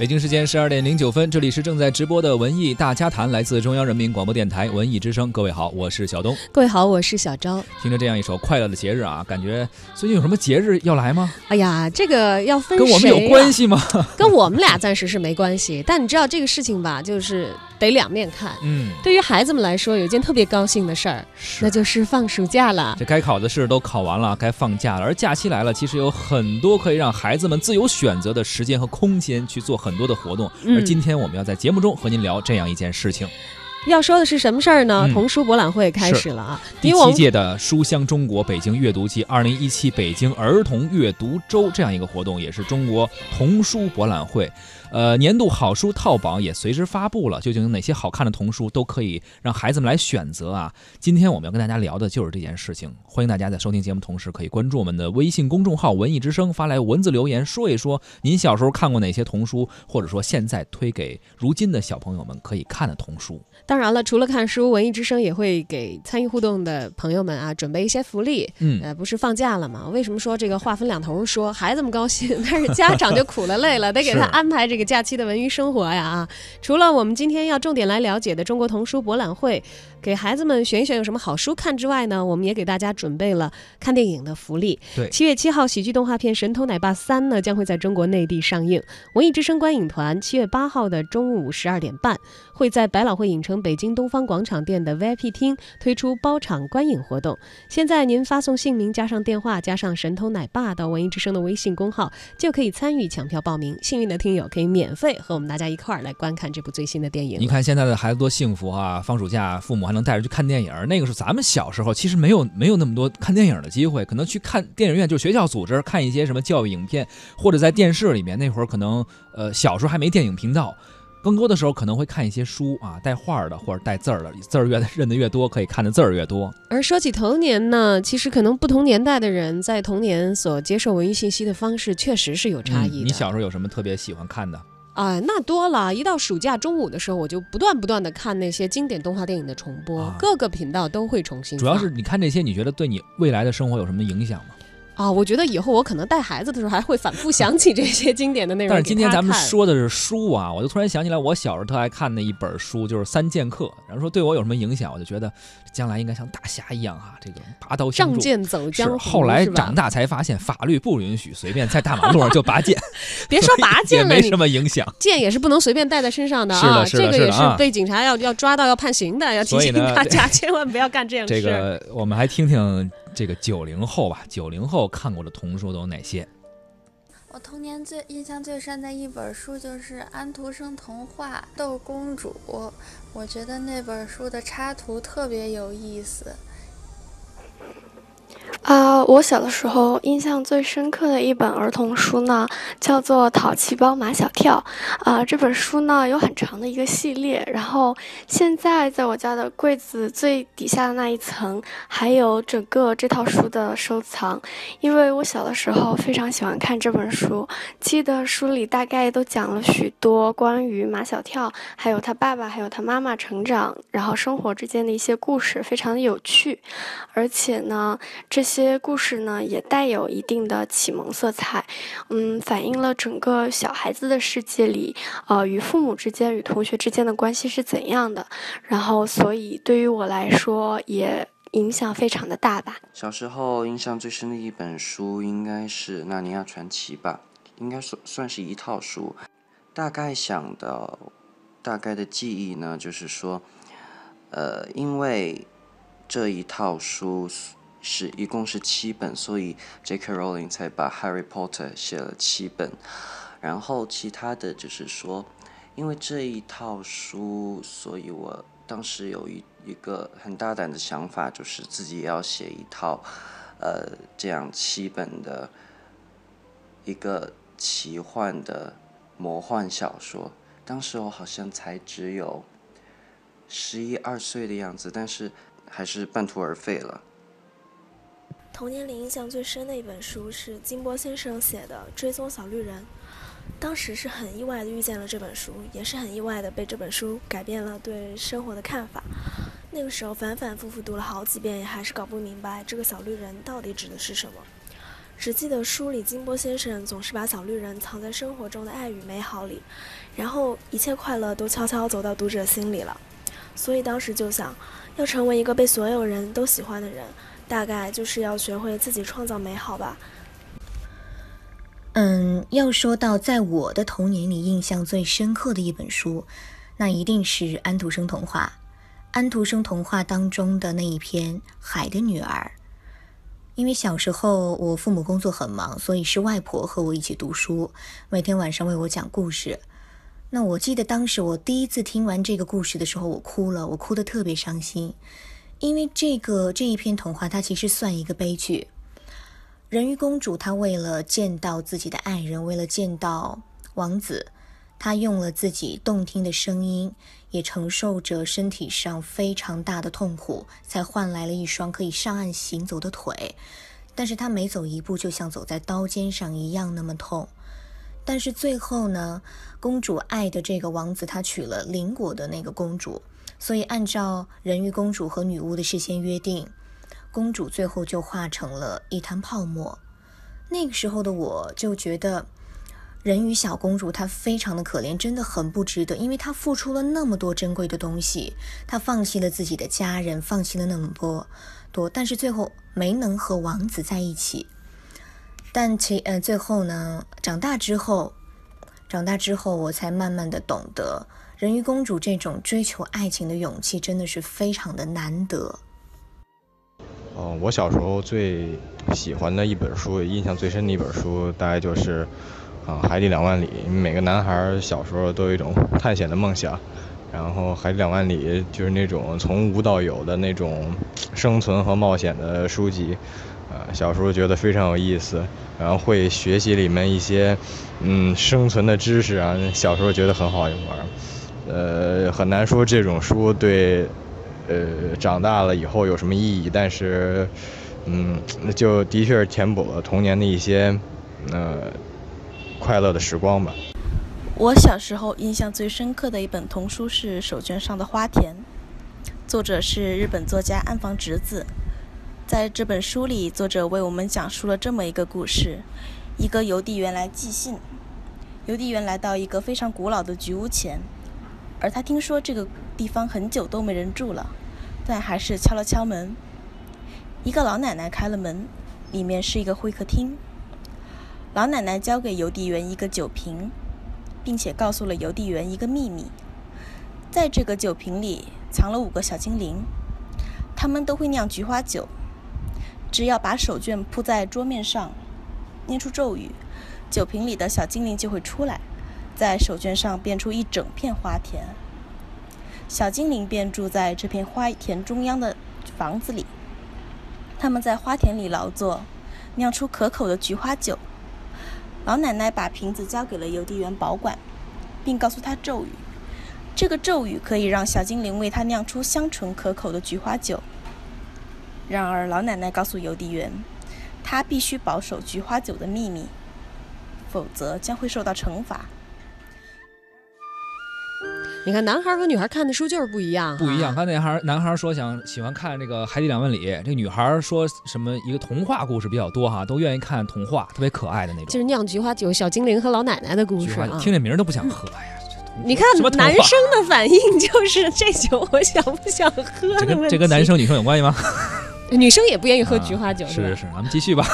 北京时间十二点零九分，这里是正在直播的文艺大家谈，来自中央人民广播电台文艺之声。各位好，我是小东。各位好，我是小昭。听着这样一首快乐的节日啊，感觉最近有什么节日要来吗？哎呀，这个要分跟我们有关系吗？跟我们俩暂时是没关系，但你知道这个事情吧，就是得两面看。嗯，对于孩子们来说，有一件特别高兴的事儿，那就是放暑假了。这该考的试都考完了，该放假了。而假期来了，其实有很多可以让孩子们自由选择的时间和空间去做很多的活动。而今天我们要在节目中和您聊这样一件事情。要说的是什么事儿呢？童书博览会开始了啊！第七届的书香中国北京阅读季，二零一七北京儿童阅读周这样一个活动，也是中国童书博览会。呃，年度好书套榜也随之发布了，究竟有哪些好看的童书都可以让孩子们来选择啊？今天我们要跟大家聊的就是这件事情。欢迎大家在收听节目同时，可以关注我们的微信公众号“文艺之声”，发来文字留言，说一说您小时候看过哪些童书，或者说现在推给如今的小朋友们可以看的童书。当然了，除了看书，文艺之声也会给参与互动的朋友们啊准备一些福利。嗯，呃，不是放假了吗？为什么说这个话分两头说？孩子们高兴，但是家长 就苦了累了，得给他安排这个假期的文娱生活呀啊！除了我们今天要重点来了解的中国童书博览会。给孩子们选一选有什么好书看之外呢，我们也给大家准备了看电影的福利。对，七月七号喜剧动画片《神偷奶爸三》呢将会在中国内地上映。文艺之声观影团七月八号的中午十二点半会在百老汇影城北京东方广场店的 VIP 厅推出包场观影活动。现在您发送姓名加上电话加上“神偷奶爸”到文艺之声的微信公号，就可以参与抢票报名。幸运的听友可以免费和我们大家一块儿来观看这部最新的电影。你看现在的孩子多幸福啊！放暑假，父母。还能带着去看电影，那个时候咱们小时候其实没有没有那么多看电影的机会，可能去看电影院就是学校组织看一些什么教育影片，或者在电视里面。那会儿可能呃小时候还没电影频道，更多的时候可能会看一些书啊，带画儿的或者带字儿的，字儿越认得越多，可以看的字儿越多。而说起童年呢，其实可能不同年代的人在童年所接受文艺信息的方式确实是有差异的。你小时候有什么特别喜欢看的？哎，那多了一到暑假中午的时候，我就不断不断的看那些经典动画电影的重播，各个频道都会重新。主要是你看这些，你觉得对你未来的生活有什么影响吗？啊，我觉得以后我可能带孩子的时候还会反复 想起这些经典的内容。但是今天咱们说的是书啊，我就突然想起来，我小时候特爱看的一本书就是《三剑客》，然后说对我有什么影响，我就觉得将来应该像大侠一样啊，这个拔刀仗剑走江湖。后来长大才发现，法律不允许随便在大马路上就拔剑。别说拔剑了，没什么影响。剑也是不能随便带在身上的啊，这个也是被警察要要抓到要判刑的，要提醒大家千万不要干这样事。这个我们还听听。这个九零后吧，九零后看过的童书都有哪些？我童年最印象最深的一本书就是安徒生童话《豆公主》，我觉得那本书的插图特别有意思。啊，我小的时候印象最深刻的一本儿童书呢，叫做《淘气包马小跳》。啊，这本书呢有很长的一个系列，然后现在在我家的柜子最底下的那一层还有整个这套书的收藏。因为我小的时候非常喜欢看这本书，记得书里大概都讲了许多关于马小跳，还有他爸爸，还有他妈妈成长，然后生活之间的一些故事，非常的有趣。而且呢，这些些故事呢也带有一定的启蒙色彩，嗯，反映了整个小孩子的世界里，呃，与父母之间、与同学之间的关系是怎样的。然后，所以对于我来说也影响非常的大吧。小时候印象最深的一本书应该是《纳尼亚传奇》吧，应该算算是一套书。大概想的，大概的记忆呢，就是说，呃，因为这一套书。是一共是七本，所以 J.K. Rowling 才把 Harry Potter 写了七本。然后其他的就是说，因为这一套书，所以我当时有一一个很大胆的想法，就是自己也要写一套，呃，这样七本的一个奇幻的魔幻小说。当时我好像才只有十一二岁的样子，但是还是半途而废了。童年里印象最深的一本书是金波先生写的《追踪小绿人》，当时是很意外的遇见了这本书，也是很意外的被这本书改变了对生活的看法。那个时候反反复复读了好几遍，也还是搞不明白这个小绿人到底指的是什么。只记得书里金波先生总是把小绿人藏在生活中的爱与美好里，然后一切快乐都悄悄走到读者心里了。所以当时就想，要成为一个被所有人都喜欢的人，大概就是要学会自己创造美好吧。嗯，要说到在我的童年里印象最深刻的一本书，那一定是安徒生童话。安徒生童话当中的那一篇《海的女儿》。因为小时候我父母工作很忙，所以是外婆和我一起读书，每天晚上为我讲故事。那我记得当时我第一次听完这个故事的时候，我哭了，我哭得特别伤心，因为这个这一篇童话它其实算一个悲剧。人鱼公主她为了见到自己的爱人，为了见到王子，她用了自己动听的声音，也承受着身体上非常大的痛苦，才换来了一双可以上岸行走的腿。但是她每走一步，就像走在刀尖上一样那么痛。但是最后呢，公主爱的这个王子他娶了邻国的那个公主，所以按照人鱼公主和女巫的事先约定，公主最后就化成了一滩泡沫。那个时候的我就觉得，人鱼小公主她非常的可怜，真的很不值得，因为她付出了那么多珍贵的东西，她放弃了自己的家人，放弃了那么多多，但是最后没能和王子在一起。但其呃，最后呢，长大之后，长大之后，我才慢慢的懂得，人鱼公主这种追求爱情的勇气，真的是非常的难得。哦，我小时候最喜欢的一本书，印象最深的一本书，大概就是啊《海底两万里》。每个男孩小时候都有一种探险的梦想，然后《海底两万里》就是那种从无到有的那种生存和冒险的书籍。啊，小时候觉得非常有意思，然后会学习里面一些，嗯，生存的知识啊。小时候觉得很好玩，呃，很难说这种书对，呃，长大了以后有什么意义。但是，嗯，就的确是填补了童年的一些，呃，快乐的时光吧。我小时候印象最深刻的一本童书是《手绢上的花田》，作者是日本作家岸房直子。在这本书里，作者为我们讲述了这么一个故事：一个邮递员来寄信。邮递员来到一个非常古老的菊屋前，而他听说这个地方很久都没人住了，但还是敲了敲门。一个老奶奶开了门，里面是一个会客厅。老奶奶交给邮递员一个酒瓶，并且告诉了邮递员一个秘密：在这个酒瓶里藏了五个小精灵，他们都会酿菊花酒。只要把手绢铺在桌面上，念出咒语，酒瓶里的小精灵就会出来，在手绢上变出一整片花田。小精灵便住在这片花田中央的房子里，他们在花田里劳作，酿出可口的菊花酒。老奶奶把瓶子交给了邮递员保管，并告诉他咒语，这个咒语可以让小精灵为他酿出香醇可口的菊花酒。然而，老奶奶告诉邮递员，她必须保守菊花酒的秘密，否则将会受到惩罚。你看，男孩和女孩看的书就是不一样，不一样。刚才男孩男孩说想喜欢看这个《海底两万里》，这女孩说什么一个童话故事比较多哈，都愿意看童话，特别可爱的那种。就是酿菊花酒、小精灵和老奶奶的故事啊，听这名都不想喝呀。你看，男生的反应就是 这酒我想不想喝？这跟这跟男生女生有关系吗？女生也不愿意喝菊花酒，是是是，咱们继续吧。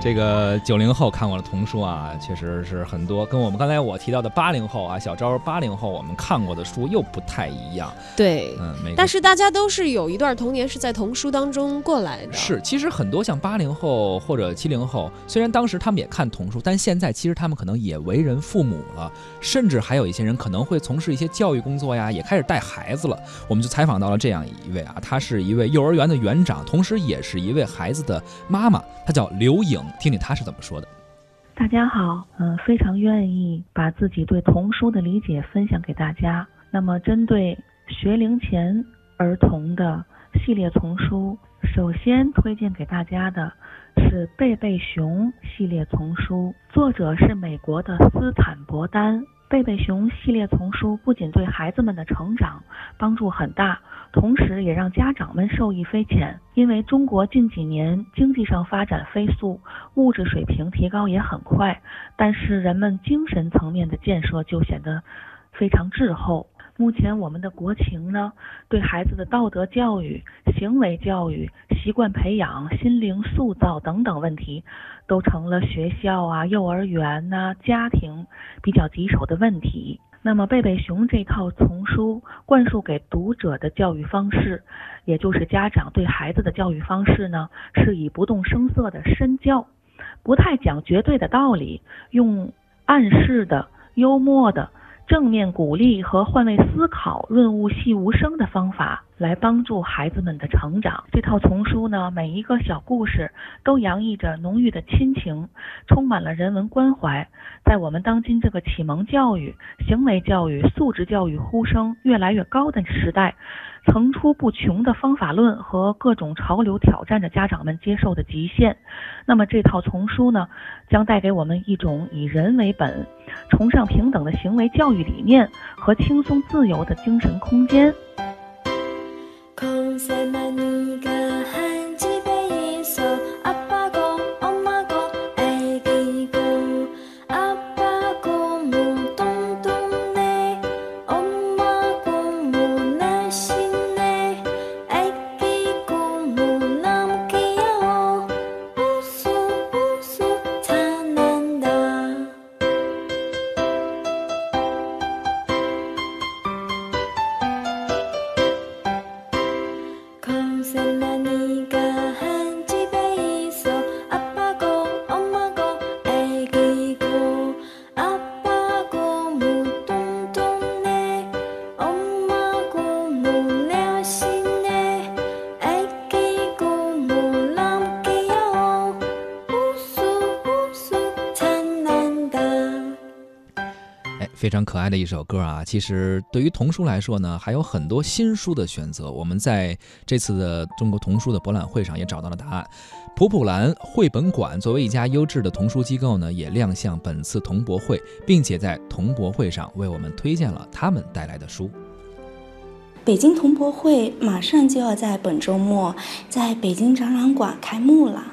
这个九零后看过的童书啊，确实是很多，跟我们刚才我提到的八零后啊，小昭八零后我们看过的书又不太一样。对，嗯，但是大家都是有一段童年是在童书当中过来的。是，其实很多像八零后或者七零后，虽然当时他们也看童书，但现在其实他们可能也为人父母了，甚至还有一些人可能会从事一些教育工作呀，也开始带孩子了。我们就采访到了这样一位啊，他是一位幼儿园的园长，同时也是一位孩子的妈妈，她叫刘颖。听听他是怎么说的。大家好，嗯，非常愿意把自己对童书的理解分享给大家。那么，针对学龄前儿童的系列丛书，首先推荐给大家的是贝贝熊系列丛书，作者是美国的斯坦伯丹。贝贝熊系列丛书不仅对孩子们的成长帮助很大，同时也让家长们受益匪浅。因为中国近几年经济上发展飞速，物质水平提高也很快，但是人们精神层面的建设就显得非常滞后。目前我们的国情呢，对孩子的道德教育、行为教育、习惯培养、心灵塑造等等问题，都成了学校啊、幼儿园呐、家庭比较棘手的问题。那么贝贝熊这套丛书灌输给读者的教育方式，也就是家长对孩子的教育方式呢，是以不动声色的身教，不太讲绝对的道理，用暗示的、幽默的。正面鼓励和换位思考、润物细无声的方法来帮助孩子们的成长。这套丛书呢，每一个小故事都洋溢着浓郁的亲情，充满了人文关怀。在我们当今这个启蒙教育、行为教育、素质教育呼声越来越高的时代。层出不穷的方法论和各种潮流挑战着家长们接受的极限。那么这套丛书呢，将带给我们一种以人为本、崇尚平等的行为教育理念和轻松自由的精神空间。非常可爱的一首歌啊！其实对于童书来说呢，还有很多新书的选择。我们在这次的中国童书的博览会上也找到了答案。普普兰绘本馆作为一家优质的童书机构呢，也亮相本次童博会，并且在童博会上为我们推荐了他们带来的书。北京童博会马上就要在本周末在北京展览馆开幕了，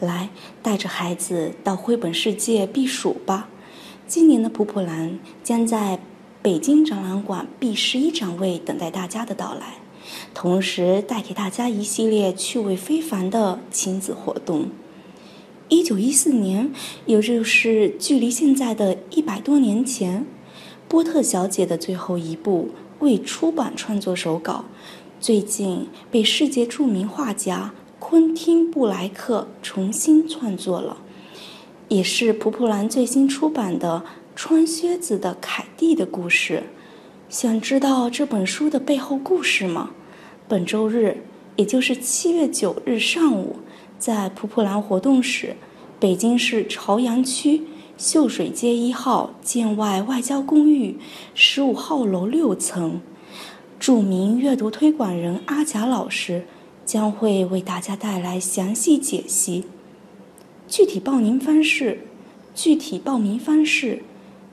来带着孩子到绘本世界避暑吧。今年的普普兰将在北京展览馆 B 十一展位等待大家的到来，同时带给大家一系列趣味非凡的亲子活动。一九一四年，也就是距离现在的一百多年前，波特小姐的最后一部未出版创作手稿，最近被世界著名画家昆汀·布莱克重新创作了。也是蒲蒲兰最新出版的《穿靴子的凯蒂》的故事。想知道这本书的背后故事吗？本周日，也就是七月九日上午，在蒲蒲兰活动室，北京市朝阳区秀水街一号建外外交公寓十五号楼六层，著名阅读推广人阿贾老师将会为大家带来详细解析。具体报名方式，具体报名方式，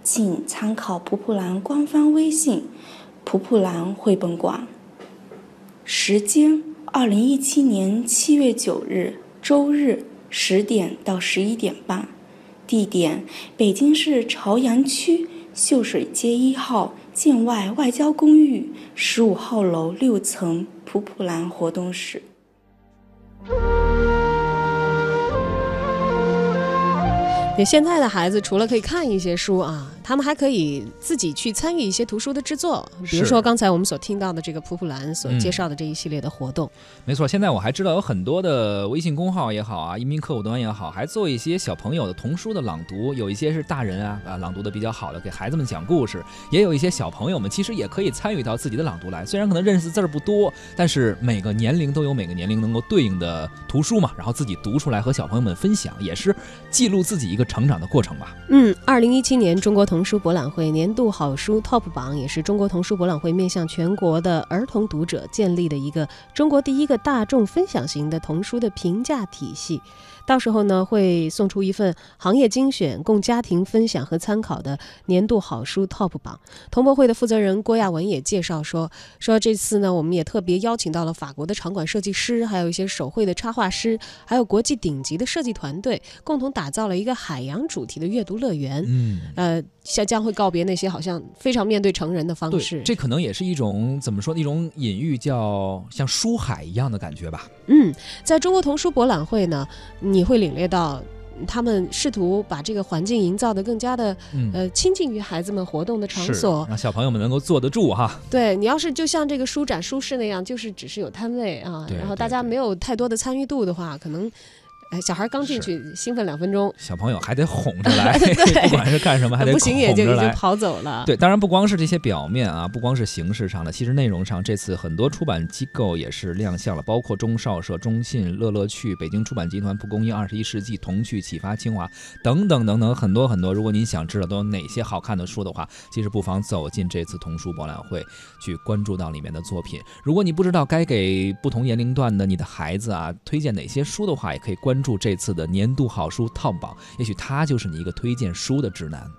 请参考普普兰官方微信“普普兰绘本馆”。时间：二零一七年七月九日周日十点到十一点半。地点：北京市朝阳区秀水街一号建外外交公寓十五号楼六层普普兰活动室。现在的孩子除了可以看一些书啊。他们还可以自己去参与一些图书的制作，比如说刚才我们所听到的这个普普兰所介绍的这一系列的活动。没错，现在我还知道有很多的微信公号也好啊，移民客户端也好，还做一些小朋友的童书的朗读，有一些是大人啊啊朗读的比较好的，给孩子们讲故事，也有一些小朋友们其实也可以参与到自己的朗读来。虽然可能认识字儿不多，但是每个年龄都有每个年龄能够对应的图书嘛，然后自己读出来和小朋友们分享，也是记录自己一个成长的过程吧。嗯，二零一七年中国童。童书博览会年度好书 TOP 榜，也是中国童书博览会面向全国的儿童读者建立的一个中国第一个大众分享型的童书的评价体系。到时候呢，会送出一份行业精选，供家庭分享和参考的年度好书 TOP 榜。童博会的负责人郭亚文也介绍说，说这次呢，我们也特别邀请到了法国的场馆设计师，还有一些手绘的插画师，还有国际顶级的设计团队，共同打造了一个海洋主题的阅读乐园。嗯，呃，将将会告别那些好像非常面对成人的方对式。，这可能也是一种怎么说？一种隐喻，叫像书海一样的感觉吧。嗯，在中国童书博览会呢，你会领略到。他们试图把这个环境营造的更加的嗯，呃亲近于孩子们活动的场所。让小朋友们能够坐得住哈。对你要是就像这个书展、书市那样，就是只是有摊位啊，然后大家没有太多的参与度的话，可能，哎，小孩刚进去兴奋两分钟，小朋友还得哄着来，不管是干什么，还得不行也就。已经跑走了。对，当然不光是这些表面啊，不光是形式上的，其实内容上，这次很多出版机构也是亮相了，包括中少社、中信、乐乐趣、北京出版集团、蒲公英、二十一世纪、童趣、启发、清华等等等等很多很多。如果您想知道都有哪些好看的书的话，其实不妨走进这次童书博览会，去关注到里面的作品。如果你不知道该给不同年龄段的你的孩子啊推荐哪些书的话，也可以关注这次的年度好书 TOP 榜，也许他就是你一个推荐书的指南。